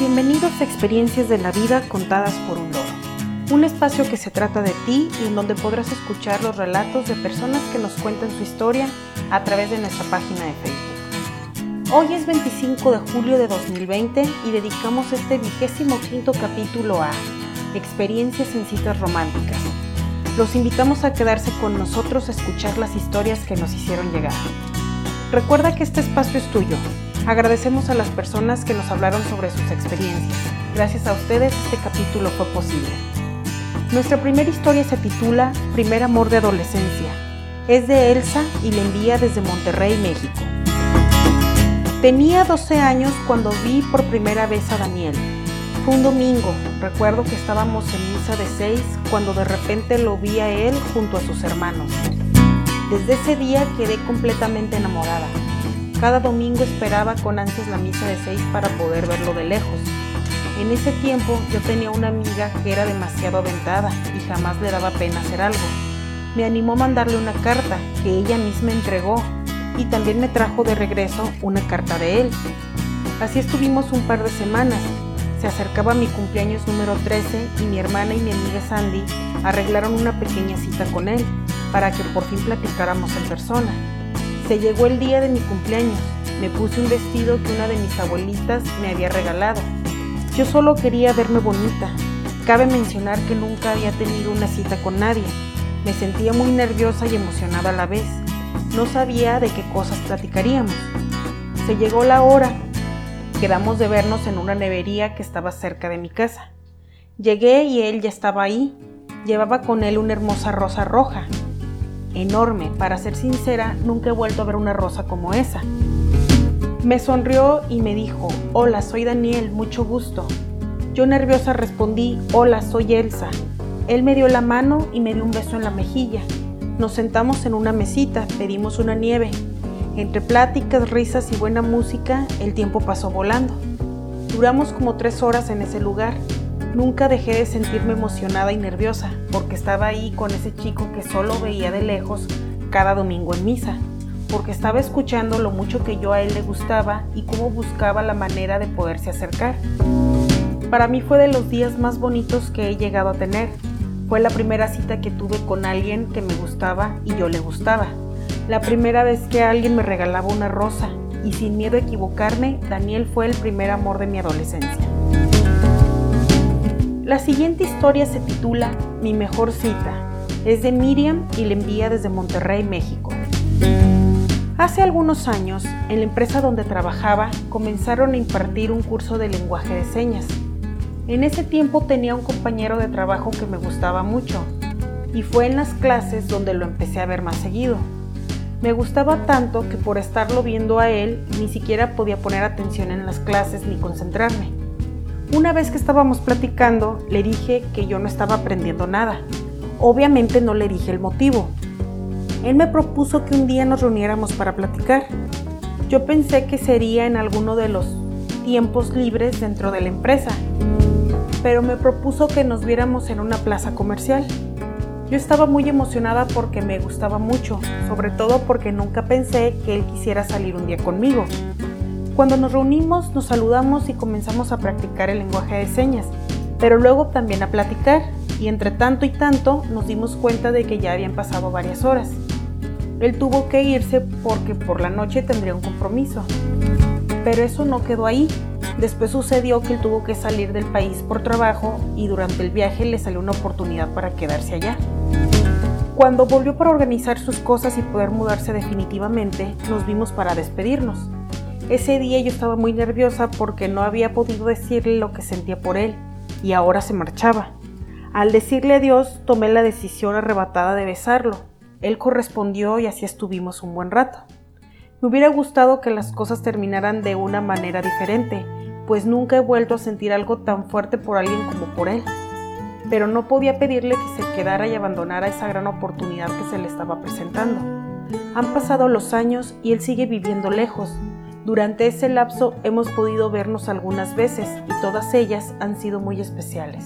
Bienvenidos a Experiencias de la Vida contadas por un loro, un espacio que se trata de ti y en donde podrás escuchar los relatos de personas que nos cuentan su historia a través de nuestra página de Facebook. Hoy es 25 de julio de 2020 y dedicamos este vigésimo quinto capítulo a Experiencias en citas románticas. Los invitamos a quedarse con nosotros a escuchar las historias que nos hicieron llegar. Recuerda que este espacio es tuyo Agradecemos a las personas que nos hablaron sobre sus experiencias. Gracias a ustedes este capítulo fue posible. Nuestra primera historia se titula Primer amor de adolescencia. Es de Elsa y la envía desde Monterrey, México. Tenía 12 años cuando vi por primera vez a Daniel. Fue un domingo, recuerdo que estábamos en misa de 6 cuando de repente lo vi a él junto a sus hermanos. Desde ese día quedé completamente enamorada. Cada domingo esperaba con ansias la misa de seis para poder verlo de lejos. En ese tiempo yo tenía una amiga que era demasiado aventada y jamás le daba pena hacer algo. Me animó a mandarle una carta que ella misma entregó y también me trajo de regreso una carta de él. Así estuvimos un par de semanas. Se acercaba mi cumpleaños número 13 y mi hermana y mi amiga Sandy arreglaron una pequeña cita con él para que por fin platicáramos en persona. Se llegó el día de mi cumpleaños. Me puse un vestido que una de mis abuelitas me había regalado. Yo solo quería verme bonita. Cabe mencionar que nunca había tenido una cita con nadie. Me sentía muy nerviosa y emocionada a la vez. No sabía de qué cosas platicaríamos. Se llegó la hora. Quedamos de vernos en una nevería que estaba cerca de mi casa. Llegué y él ya estaba ahí. Llevaba con él una hermosa rosa roja enorme. Para ser sincera, nunca he vuelto a ver una rosa como esa. Me sonrió y me dijo, hola, soy Daniel, mucho gusto. Yo nerviosa respondí, hola, soy Elsa. Él me dio la mano y me dio un beso en la mejilla. Nos sentamos en una mesita, pedimos una nieve. Entre pláticas, risas y buena música, el tiempo pasó volando. Duramos como tres horas en ese lugar. Nunca dejé de sentirme emocionada y nerviosa porque estaba ahí con ese chico que solo veía de lejos cada domingo en misa, porque estaba escuchando lo mucho que yo a él le gustaba y cómo buscaba la manera de poderse acercar. Para mí fue de los días más bonitos que he llegado a tener. Fue la primera cita que tuve con alguien que me gustaba y yo le gustaba. La primera vez que alguien me regalaba una rosa y sin miedo a equivocarme, Daniel fue el primer amor de mi adolescencia. La siguiente historia se titula Mi mejor cita. Es de Miriam y la envía desde Monterrey, México. Hace algunos años, en la empresa donde trabajaba, comenzaron a impartir un curso de lenguaje de señas. En ese tiempo tenía un compañero de trabajo que me gustaba mucho, y fue en las clases donde lo empecé a ver más seguido. Me gustaba tanto que por estarlo viendo a él, ni siquiera podía poner atención en las clases ni concentrarme. Una vez que estábamos platicando, le dije que yo no estaba aprendiendo nada. Obviamente no le dije el motivo. Él me propuso que un día nos reuniéramos para platicar. Yo pensé que sería en alguno de los tiempos libres dentro de la empresa, pero me propuso que nos viéramos en una plaza comercial. Yo estaba muy emocionada porque me gustaba mucho, sobre todo porque nunca pensé que él quisiera salir un día conmigo. Cuando nos reunimos, nos saludamos y comenzamos a practicar el lenguaje de señas, pero luego también a platicar, y entre tanto y tanto nos dimos cuenta de que ya habían pasado varias horas. Él tuvo que irse porque por la noche tendría un compromiso. Pero eso no quedó ahí. Después sucedió que él tuvo que salir del país por trabajo y durante el viaje le salió una oportunidad para quedarse allá. Cuando volvió para organizar sus cosas y poder mudarse definitivamente, nos vimos para despedirnos. Ese día yo estaba muy nerviosa porque no había podido decirle lo que sentía por él y ahora se marchaba. Al decirle adiós tomé la decisión arrebatada de besarlo. Él correspondió y así estuvimos un buen rato. Me hubiera gustado que las cosas terminaran de una manera diferente, pues nunca he vuelto a sentir algo tan fuerte por alguien como por él. Pero no podía pedirle que se quedara y abandonara esa gran oportunidad que se le estaba presentando. Han pasado los años y él sigue viviendo lejos, durante ese lapso hemos podido vernos algunas veces y todas ellas han sido muy especiales.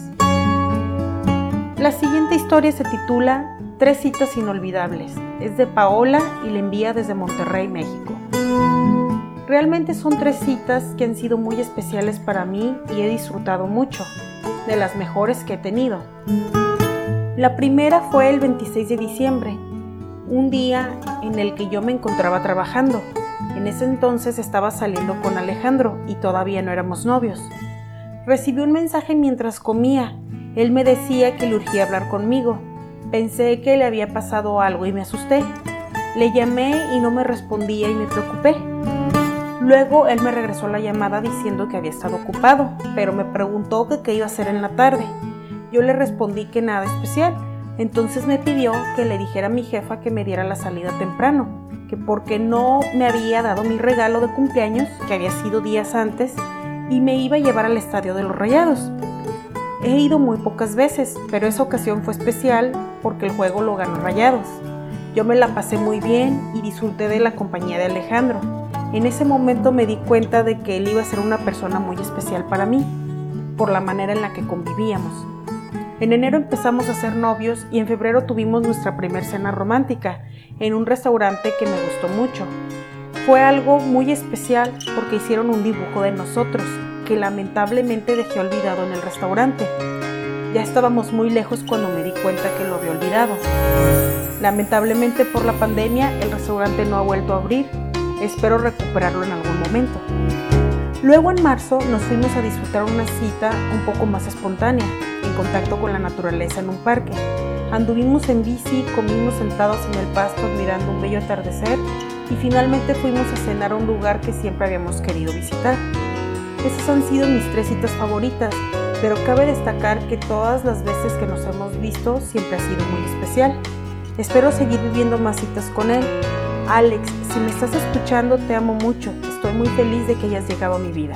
La siguiente historia se titula Tres citas inolvidables. Es de Paola y la envía desde Monterrey, México. Realmente son tres citas que han sido muy especiales para mí y he disfrutado mucho, de las mejores que he tenido. La primera fue el 26 de diciembre, un día en el que yo me encontraba trabajando. En ese entonces estaba saliendo con Alejandro y todavía no éramos novios. Recibí un mensaje mientras comía. Él me decía que le urgía hablar conmigo. Pensé que le había pasado algo y me asusté. Le llamé y no me respondía y me preocupé. Luego él me regresó la llamada diciendo que había estado ocupado, pero me preguntó que qué iba a hacer en la tarde. Yo le respondí que nada especial. Entonces me pidió que le dijera a mi jefa que me diera la salida temprano, que porque no me había dado mi regalo de cumpleaños, que había sido días antes, y me iba a llevar al estadio de los Rayados. He ido muy pocas veces, pero esa ocasión fue especial porque el juego lo ganó Rayados. Yo me la pasé muy bien y disfruté de la compañía de Alejandro. En ese momento me di cuenta de que él iba a ser una persona muy especial para mí, por la manera en la que convivíamos. En enero empezamos a ser novios y en febrero tuvimos nuestra primera cena romántica en un restaurante que me gustó mucho. Fue algo muy especial porque hicieron un dibujo de nosotros, que lamentablemente dejé olvidado en el restaurante. Ya estábamos muy lejos cuando me di cuenta que lo había olvidado. Lamentablemente por la pandemia el restaurante no ha vuelto a abrir. Espero recuperarlo en algún momento. Luego en marzo nos fuimos a disfrutar una cita un poco más espontánea, en contacto con la naturaleza en un parque. Anduvimos en bici, comimos sentados en el pasto admirando un bello atardecer y finalmente fuimos a cenar a un lugar que siempre habíamos querido visitar. Esas han sido mis tres citas favoritas, pero cabe destacar que todas las veces que nos hemos visto siempre ha sido muy especial. Espero seguir viviendo más citas con él. Alex, si me estás escuchando, te amo mucho. Estoy muy feliz de que hayas llegado a mi vida.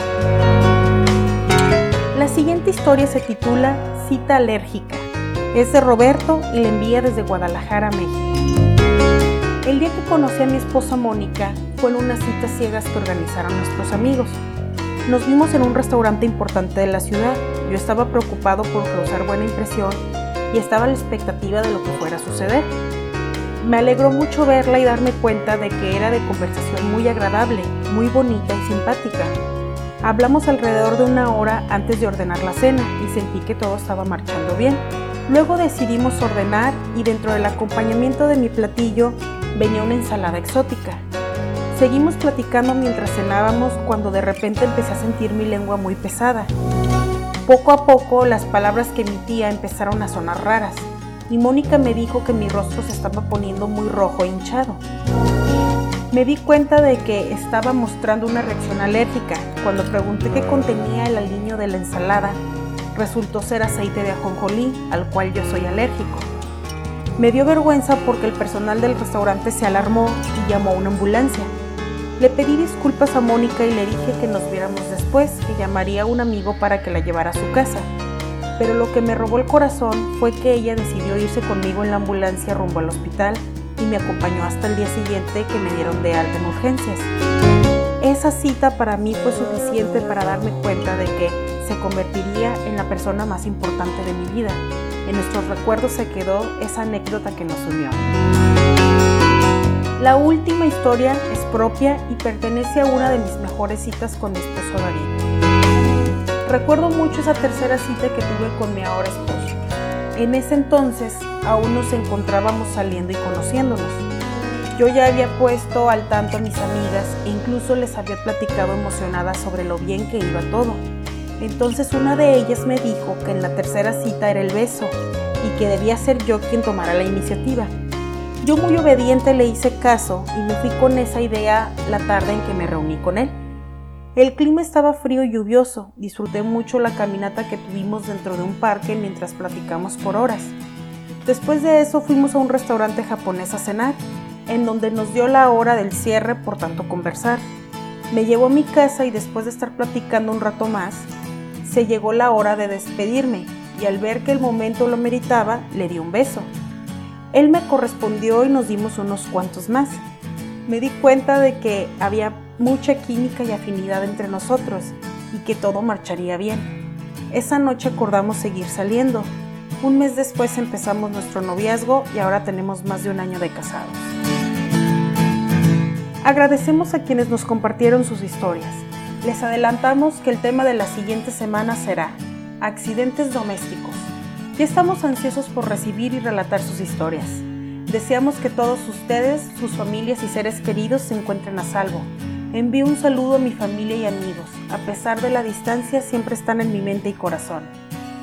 La siguiente historia se titula Cita alérgica. Es de Roberto y la envía desde Guadalajara, México. El día que conocí a mi esposa Mónica fue en unas citas ciegas que organizaron nuestros amigos. Nos vimos en un restaurante importante de la ciudad. Yo estaba preocupado por causar buena impresión y estaba a la expectativa de lo que fuera a suceder. Me alegró mucho verla y darme cuenta de que era de conversación muy agradable, muy bonita y simpática. Hablamos alrededor de una hora antes de ordenar la cena y sentí que todo estaba marchando bien. Luego decidimos ordenar y dentro del acompañamiento de mi platillo venía una ensalada exótica. Seguimos platicando mientras cenábamos cuando de repente empecé a sentir mi lengua muy pesada. Poco a poco las palabras que emitía empezaron a sonar raras y Mónica me dijo que mi rostro se estaba poniendo muy rojo e hinchado. Me di cuenta de que estaba mostrando una reacción alérgica. Cuando pregunté qué contenía el aliño de la ensalada, resultó ser aceite de ajonjolí, al cual yo soy alérgico. Me dio vergüenza porque el personal del restaurante se alarmó y llamó a una ambulancia. Le pedí disculpas a Mónica y le dije que nos viéramos después, que llamaría a un amigo para que la llevara a su casa. Pero lo que me robó el corazón fue que ella decidió irse conmigo en la ambulancia rumbo al hospital y me acompañó hasta el día siguiente que me dieron de alta en urgencias. Esa cita para mí fue suficiente para darme cuenta de que se convertiría en la persona más importante de mi vida en nuestros recuerdos se quedó esa anécdota que nos unió. La última historia es propia y pertenece a una de mis mejores citas con mi esposo David. Recuerdo mucho esa tercera cita que tuve con mi ahora esposo. En ese entonces aún nos encontrábamos saliendo y conociéndonos. Yo ya había puesto al tanto a mis amigas e incluso les había platicado emocionada sobre lo bien que iba todo. Entonces una de ellas me dijo que en la tercera cita era el beso y que debía ser yo quien tomara la iniciativa. Yo muy obediente le hice caso y me fui con esa idea la tarde en que me reuní con él. El clima estaba frío y lluvioso, disfruté mucho la caminata que tuvimos dentro de un parque mientras platicamos por horas. Después de eso fuimos a un restaurante japonés a cenar, en donde nos dio la hora del cierre por tanto conversar. Me llevó a mi casa y después de estar platicando un rato más, se llegó la hora de despedirme y al ver que el momento lo meritaba, le di un beso. Él me correspondió y nos dimos unos cuantos más. Me di cuenta de que había mucha química y afinidad entre nosotros y que todo marcharía bien. Esa noche acordamos seguir saliendo. Un mes después empezamos nuestro noviazgo y ahora tenemos más de un año de casados. Agradecemos a quienes nos compartieron sus historias. Les adelantamos que el tema de la siguiente semana será accidentes domésticos. Ya estamos ansiosos por recibir y relatar sus historias. Deseamos que todos ustedes, sus familias y seres queridos se encuentren a salvo. Envío un saludo a mi familia y amigos. A pesar de la distancia, siempre están en mi mente y corazón.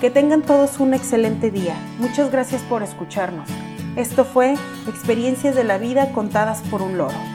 Que tengan todos un excelente día. Muchas gracias por escucharnos. Esto fue Experiencias de la Vida contadas por un loro.